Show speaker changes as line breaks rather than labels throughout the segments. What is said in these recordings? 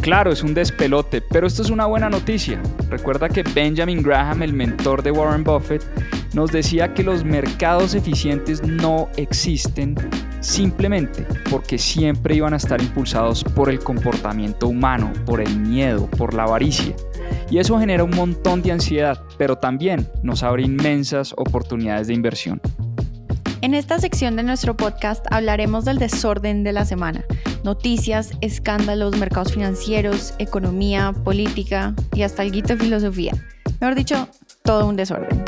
Claro, es un despelote, pero esto es una buena noticia. Recuerda que Benjamin Graham, el mentor de Warren Buffett, nos decía que los mercados eficientes no existen simplemente porque siempre iban a estar impulsados por el comportamiento humano, por el miedo, por la avaricia. Y eso genera un montón de ansiedad, pero también nos abre inmensas oportunidades de inversión.
En esta sección de nuestro podcast hablaremos del desorden de la semana. Noticias, escándalos, mercados financieros, economía, política y hasta el de filosofía. Mejor dicho, todo un desorden.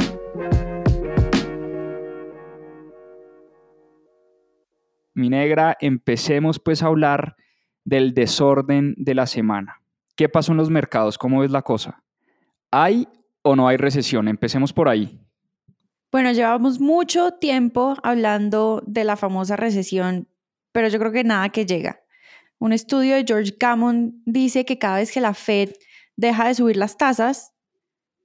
Mi negra, empecemos pues a hablar del desorden de la semana. ¿Qué pasó en los mercados? ¿Cómo ves la cosa? ¿Hay o no hay recesión? Empecemos por ahí.
Bueno, llevamos mucho tiempo hablando de la famosa recesión, pero yo creo que nada que llega. Un estudio de George Gammon dice que cada vez que la Fed deja de subir las tasas,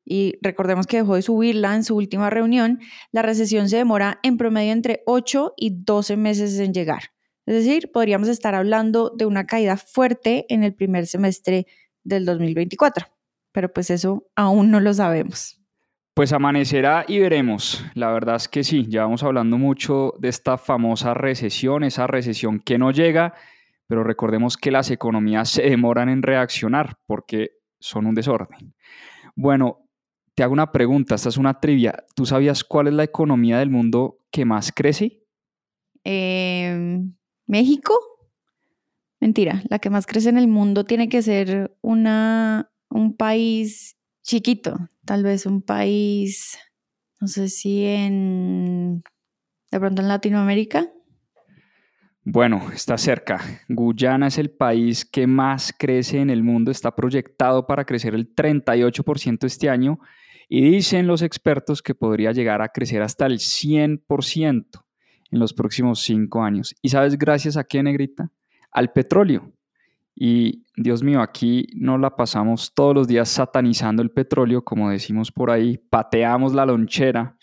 y recordemos que dejó de subirla en su última reunión, la recesión se demora en promedio entre 8 y 12 meses en llegar. Es decir, podríamos estar hablando de una caída fuerte en el primer semestre del 2024, pero pues eso aún no lo sabemos.
Pues amanecerá y veremos. La verdad es que sí, ya vamos hablando mucho de esta famosa recesión, esa recesión que no llega, pero recordemos que las economías se demoran en reaccionar porque son un desorden. Bueno, te hago una pregunta, esta es una trivia. ¿Tú sabías cuál es la economía del mundo que más crece?
Em, México. Mentira, la que más crece en el mundo tiene que ser una, un país chiquito, tal vez un país, no sé si en, de pronto en Latinoamérica.
Bueno, está cerca. Guyana es el país que más crece en el mundo, está proyectado para crecer el 38% este año y dicen los expertos que podría llegar a crecer hasta el 100% en los próximos cinco años. ¿Y sabes gracias a qué, negrita? Al petróleo. Y Dios mío, aquí no la pasamos todos los días satanizando el petróleo, como decimos por ahí, pateamos la lonchera.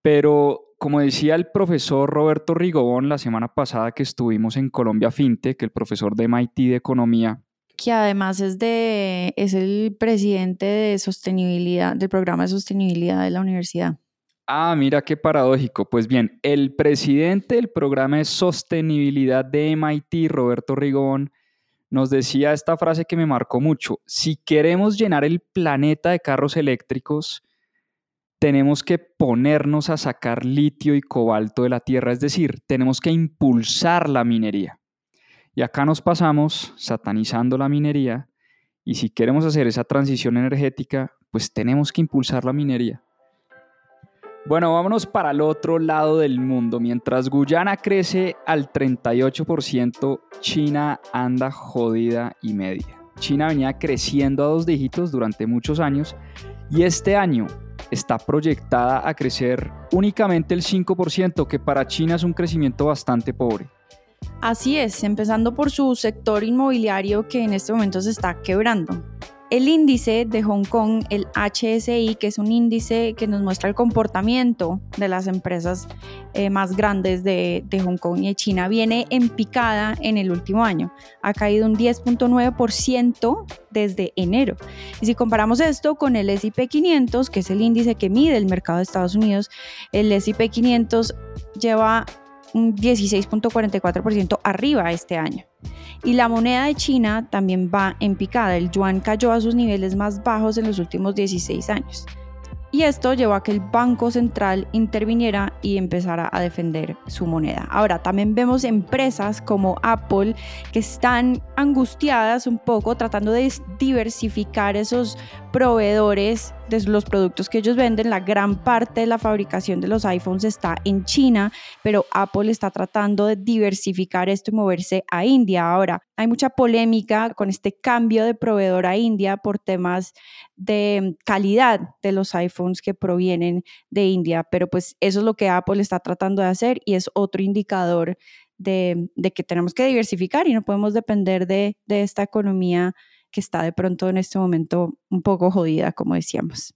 Pero como decía el profesor Roberto Rigobón la semana pasada que estuvimos en Colombia FinTech, el profesor de MIT de Economía,
que además es, de, es el presidente de sostenibilidad, del programa de sostenibilidad de la universidad.
Ah, mira qué paradójico. Pues bien, el presidente del programa de sostenibilidad de MIT, Roberto Rigobón, nos decía esta frase que me marcó mucho. Si queremos llenar el planeta de carros eléctricos, tenemos que ponernos a sacar litio y cobalto de la tierra, es decir, tenemos que impulsar la minería. Y acá nos pasamos satanizando la minería y si queremos hacer esa transición energética, pues tenemos que impulsar la minería. Bueno, vámonos para el otro lado del mundo. Mientras Guyana crece al 38%, China anda jodida y media. China venía creciendo a dos dígitos durante muchos años y este año está proyectada a crecer únicamente el 5%, que para China es un crecimiento bastante pobre.
Así es, empezando por su sector inmobiliario que en este momento se está quebrando. El índice de Hong Kong, el HSI, que es un índice que nos muestra el comportamiento de las empresas eh, más grandes de, de, Hong Kong y de China, viene en picada en el último año. Ha caído un 10.9% desde enero. Y si comparamos esto con el SP 500, que es el índice que mide el mercado de Estados Unidos, el SP 500 lleva un 16.44% arriba este año. Y la moneda de China también va en picada. El yuan cayó a sus niveles más bajos en los últimos 16 años y esto llevó a que el Banco Central interviniera y empezara a defender su moneda. Ahora, también vemos empresas como Apple que están angustiadas un poco tratando de diversificar esos proveedores de los productos que ellos venden. La gran parte de la fabricación de los iPhones está en China, pero Apple está tratando de diversificar esto y moverse a India. Ahora, hay mucha polémica con este cambio de proveedor a India por temas de calidad de los iPhones que provienen de India, pero pues eso es lo que Apple está tratando de hacer y es otro indicador de, que tenemos que diversificar y no podemos depender de, de esta economía que está de pronto en este momento un poco jodida, como decíamos.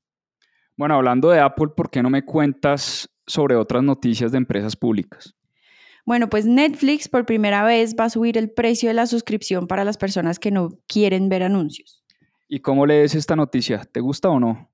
Bueno, hablando de Apple, ¿por qué no me cuentas sobre otras noticias de empresas públicas?
Bueno, pues Netflix por primera vez va a subir el precio de la suscripción para las personas que no quieren ver anuncios.
¿Y cómo lees esta noticia? ¿Te gusta o no?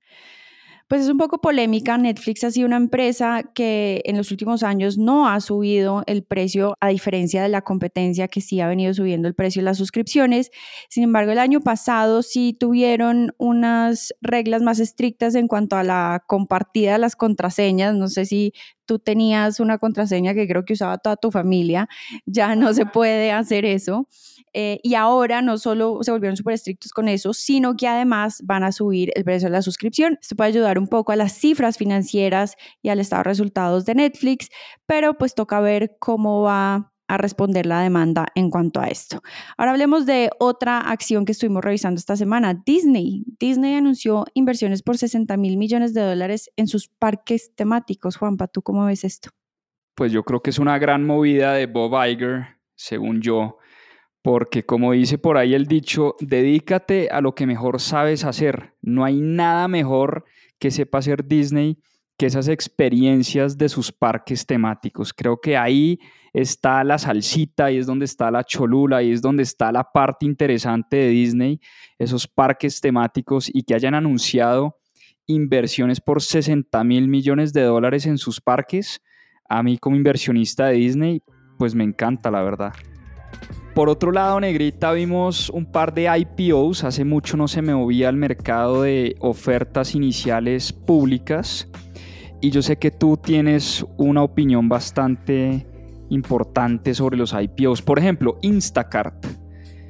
Pues es un poco polémica. Netflix ha sido una empresa que en los últimos años no ha subido el precio, a diferencia de la competencia que sí ha venido subiendo el precio de las suscripciones. Sin embargo, el año pasado sí tuvieron unas reglas más estrictas en cuanto a la compartida de las contraseñas. No sé si tú tenías una contraseña que creo que usaba toda tu familia. Ya no se puede hacer eso. Eh, y ahora no solo se volvieron súper estrictos con eso, sino que además van a subir el precio de la suscripción. Esto puede ayudar un poco a las cifras financieras y al estado de resultados de Netflix, pero pues toca ver cómo va a responder la demanda en cuanto a esto. Ahora hablemos de otra acción que estuvimos revisando esta semana, Disney. Disney anunció inversiones por 60 mil millones de dólares en sus parques temáticos. Juanpa, ¿tú cómo ves esto?
Pues yo creo que es una gran movida de Bob Iger, según yo, porque como dice por ahí el dicho, dedícate a lo que mejor sabes hacer. No hay nada mejor que sepa hacer Disney que esas experiencias de sus parques temáticos. Creo que ahí está la salsita, ahí es donde está la cholula, ahí es donde está la parte interesante de Disney, esos parques temáticos y que hayan anunciado inversiones por 60 mil millones de dólares en sus parques. A mí como inversionista de Disney, pues me encanta, la verdad. Por otro lado, Negrita, vimos un par de IPOs. Hace mucho no se me movía el mercado de ofertas iniciales públicas. Y yo sé que tú tienes una opinión bastante importante sobre los IPOs. Por ejemplo, Instacart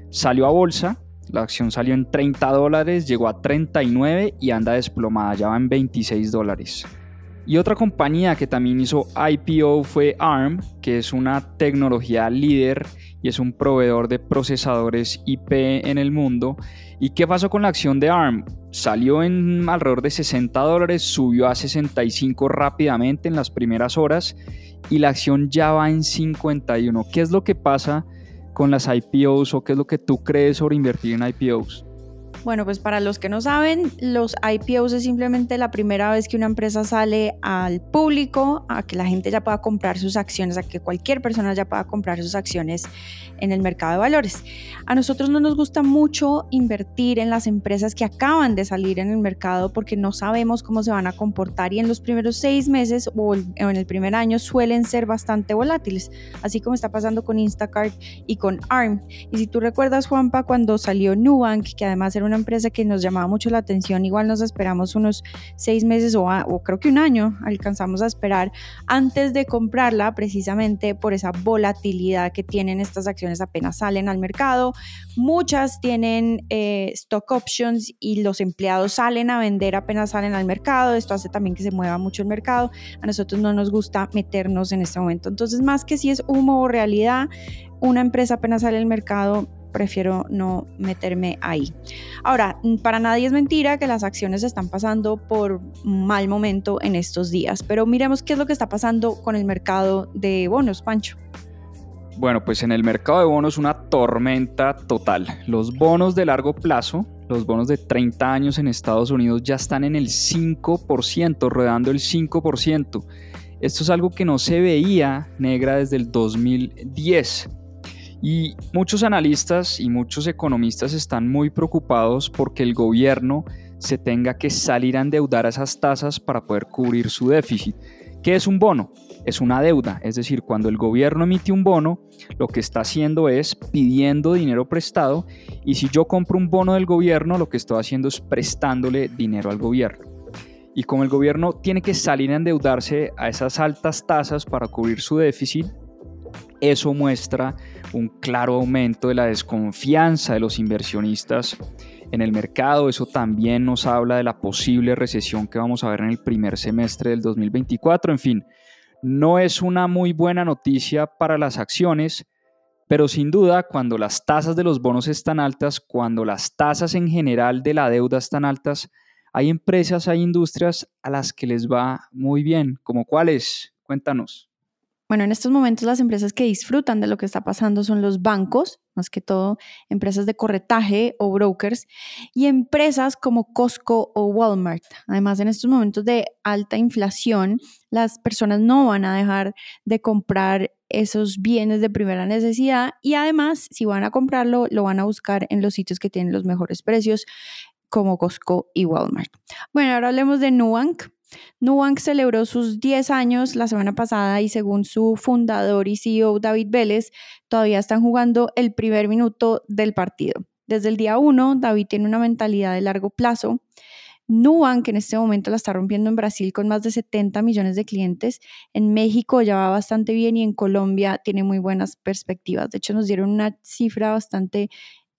salió a bolsa, la acción salió en 30 dólares, llegó a 39 y anda desplomada, ya va en 26 dólares. Y otra compañía que también hizo IPO fue ARM, que es una tecnología líder y es un proveedor de procesadores IP en el mundo. ¿Y qué pasó con la acción de ARM? Salió en alrededor de 60 dólares, subió a 65 rápidamente en las primeras horas y la acción ya va en 51. ¿Qué es lo que pasa con las IPOs o qué es lo que tú crees sobre invertir en IPOs?
Bueno, pues para los que no saben, los IPOs es simplemente la primera vez que una empresa sale al público, a que la gente ya pueda comprar sus acciones, a que cualquier persona ya pueda comprar sus acciones en el mercado de valores. A nosotros no nos gusta mucho invertir en las empresas que acaban de salir en el mercado porque no sabemos cómo se van a comportar y en los primeros seis meses o en el primer año suelen ser bastante volátiles, así como está pasando con Instacart y con ARM. Y si tú recuerdas, Juanpa, cuando salió Nubank, que además era una empresa que nos llamaba mucho la atención, igual nos esperamos unos seis meses o, o creo que un año alcanzamos a esperar antes de comprarla precisamente por esa volatilidad que tienen estas acciones apenas salen al mercado. Muchas tienen eh, stock options y los empleados salen a vender apenas salen al mercado. Esto hace también que se mueva mucho el mercado. A nosotros no nos gusta meternos en este momento. Entonces, más que si es humo o realidad, una empresa apenas sale al mercado, prefiero no meterme ahí. Ahora, para nadie es mentira que las acciones están pasando por mal momento en estos días, pero miremos qué es lo que está pasando con el mercado de bonos, Pancho.
Bueno, pues en el mercado de bonos una tormenta total. Los bonos de largo plazo, los bonos de 30 años en Estados Unidos ya están en el 5%, rodando el 5%. Esto es algo que no se veía negra desde el 2010. Y muchos analistas y muchos economistas están muy preocupados porque el gobierno se tenga que salir a endeudar a esas tasas para poder cubrir su déficit. ¿Qué es un bono? Es una deuda, es decir, cuando el gobierno emite un bono, lo que está haciendo es pidiendo dinero prestado y si yo compro un bono del gobierno, lo que estoy haciendo es prestándole dinero al gobierno. Y como el gobierno tiene que salir a endeudarse a esas altas tasas para cubrir su déficit, eso muestra un claro aumento de la desconfianza de los inversionistas en el mercado. Eso también nos habla de la posible recesión que vamos a ver en el primer semestre del 2024. En fin, no es una muy buena noticia para las acciones, pero sin duda cuando las tasas de los bonos están altas, cuando las tasas en general de la deuda están altas, hay empresas, hay industrias a las que les va muy bien. ¿Como cuáles? Cuéntanos.
Bueno, en estos momentos las empresas que disfrutan de lo que está pasando son los bancos, más que todo empresas de corretaje o brokers, y empresas como Costco o Walmart. Además, en estos momentos de alta inflación, las personas no van a dejar de comprar esos bienes de primera necesidad y además, si van a comprarlo, lo van a buscar en los sitios que tienen los mejores precios como Costco y Walmart. Bueno, ahora hablemos de Nubank. Nubank celebró sus 10 años la semana pasada y según su fundador y CEO David Vélez, todavía están jugando el primer minuto del partido. Desde el día 1, David tiene una mentalidad de largo plazo. Nubank en este momento la está rompiendo en Brasil con más de 70 millones de clientes. En México ya va bastante bien y en Colombia tiene muy buenas perspectivas. De hecho, nos dieron una cifra bastante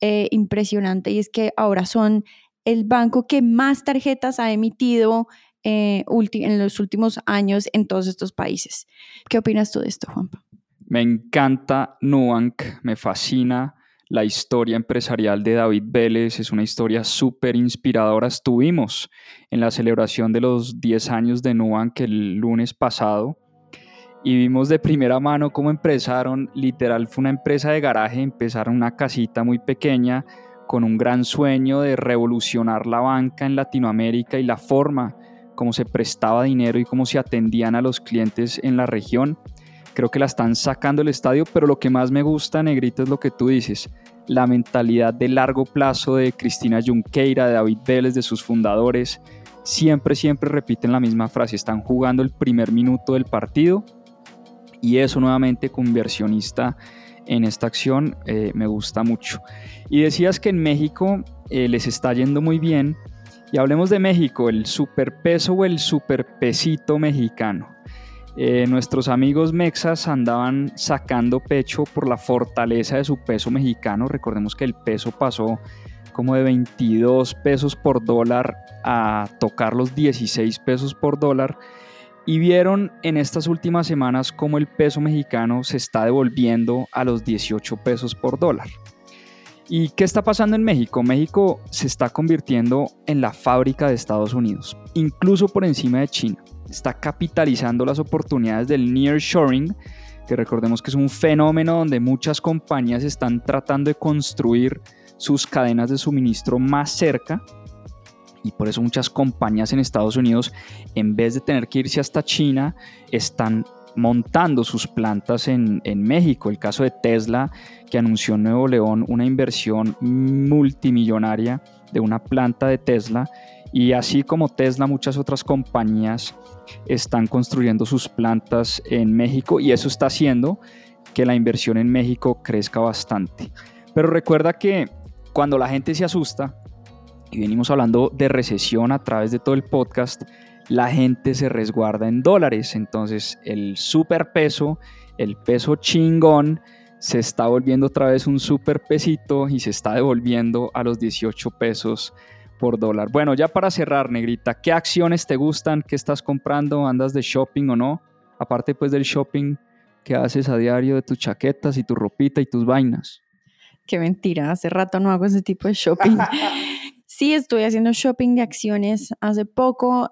eh, impresionante y es que ahora son el banco que más tarjetas ha emitido eh, en los últimos años en todos estos países. ¿Qué opinas tú de esto, Juanpa?
Me encanta Nubank, me fascina la historia empresarial de David Vélez, es una historia súper inspiradora. Estuvimos en la celebración de los 10 años de Nubank el lunes pasado y vimos de primera mano cómo empezaron, literal fue una empresa de garaje, empezaron una casita muy pequeña con un gran sueño de revolucionar la banca en Latinoamérica y la forma cómo se prestaba dinero y cómo se atendían a los clientes en la región. Creo que la están sacando el estadio, pero lo que más me gusta, Negrito, es lo que tú dices, la mentalidad de largo plazo de Cristina Junqueira, de David Vélez, de sus fundadores. Siempre, siempre repiten la misma frase, están jugando el primer minuto del partido y eso nuevamente con inversionista en esta acción eh, me gusta mucho. Y decías que en México eh, les está yendo muy bien, hablemos de México, el superpeso o el superpesito mexicano. Eh, nuestros amigos mexas andaban sacando pecho por la fortaleza de su peso mexicano. Recordemos que el peso pasó como de 22 pesos por dólar a tocar los 16 pesos por dólar. Y vieron en estas últimas semanas cómo el peso mexicano se está devolviendo a los 18 pesos por dólar. ¿Y qué está pasando en México? México se está convirtiendo en la fábrica de Estados Unidos, incluso por encima de China. Está capitalizando las oportunidades del nearshoring, que recordemos que es un fenómeno donde muchas compañías están tratando de construir sus cadenas de suministro más cerca y por eso muchas compañías en Estados Unidos, en vez de tener que irse hasta China, están montando sus plantas en, México. El caso de Tesla, que anunció en Nuevo León una inversión multimillonaria de una planta de Tesla. Y así como Tesla, muchas otras compañías están construyendo sus plantas en México y eso está haciendo que la inversión en México crezca bastante. Pero recuerda que cuando la gente se asusta, y venimos hablando de recesión a través de todo el podcast, la gente se resguarda en dólares. Entonces el superpeso, el peso chingón, se está volviendo otra vez un super pesito y se está devolviendo a los 18 pesos por dólar. Bueno, ya para cerrar, negrita, ¿qué acciones te gustan? ¿Qué estás comprando? ¿Andas de shopping o no? Aparte pues del shopping que haces a diario de tus chaquetas y tu ropita y tus vainas.
Qué mentira, hace rato no hago ese tipo de shopping. Sí, estoy haciendo shopping de acciones hace poco.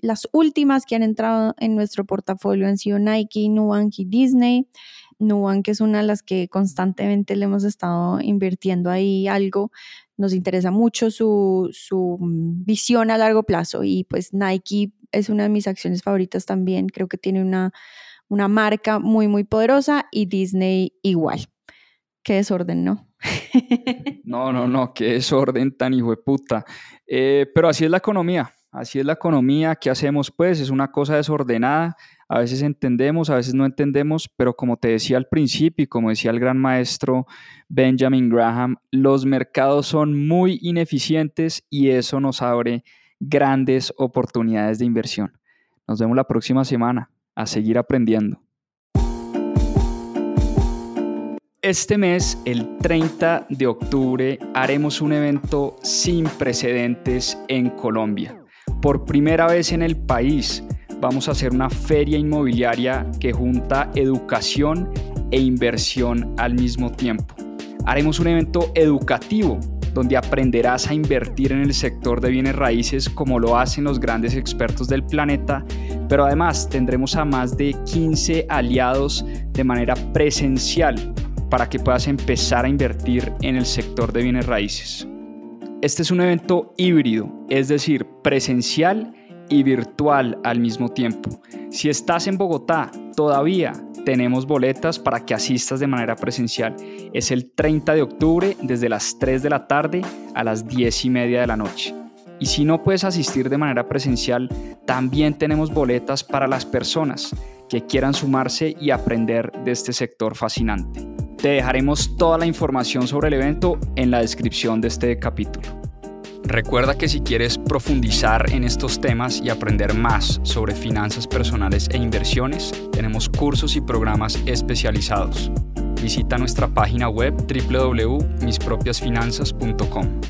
Las últimas que han entrado en nuestro portafolio han sido Nike, Nubank y Disney. Nubank es una de las que constantemente le hemos estado invirtiendo ahí algo. Nos interesa mucho su, su mm, visión a largo plazo y pues Nike es una de mis acciones favoritas también. Creo que tiene una, una marca muy, muy poderosa y Disney igual. Qué desorden, ¿no?
No, no, no, qué desorden tan hijo de puta. Eh, pero así es la economía, Así es la economía, ¿qué hacemos pues? Es una cosa desordenada, a veces entendemos, a veces no entendemos, pero como te decía al principio y como decía el gran maestro Benjamin Graham, los mercados son muy ineficientes y eso nos abre grandes oportunidades de inversión. Nos vemos la próxima semana, a seguir aprendiendo. Este mes, el 30 de octubre, haremos un evento sin precedentes en Colombia. Por primera vez en el país vamos a hacer una feria inmobiliaria que junta educación e inversión al mismo tiempo. Haremos un evento educativo donde aprenderás a invertir en el sector de bienes raíces como lo hacen los grandes expertos del planeta, pero además tendremos a más de 15 aliados de manera presencial para que puedas empezar a invertir en el sector de bienes raíces. Este es un evento híbrido, es decir, presencial y virtual al mismo tiempo. Si estás en Bogotá, todavía tenemos boletas para que asistas de manera presencial. Es el 30 de octubre desde las 3 de la tarde a las 10 y media de la noche. Y si no puedes asistir de manera presencial, también tenemos boletas para las personas que quieran sumarse y aprender de este sector fascinante. Te dejaremos toda la información sobre el evento en la descripción de este capítulo. Recuerda que si quieres profundizar en estos temas y aprender más sobre finanzas personales e inversiones, tenemos cursos y programas especializados. Visita nuestra página web www.mispropiasfinanzas.com.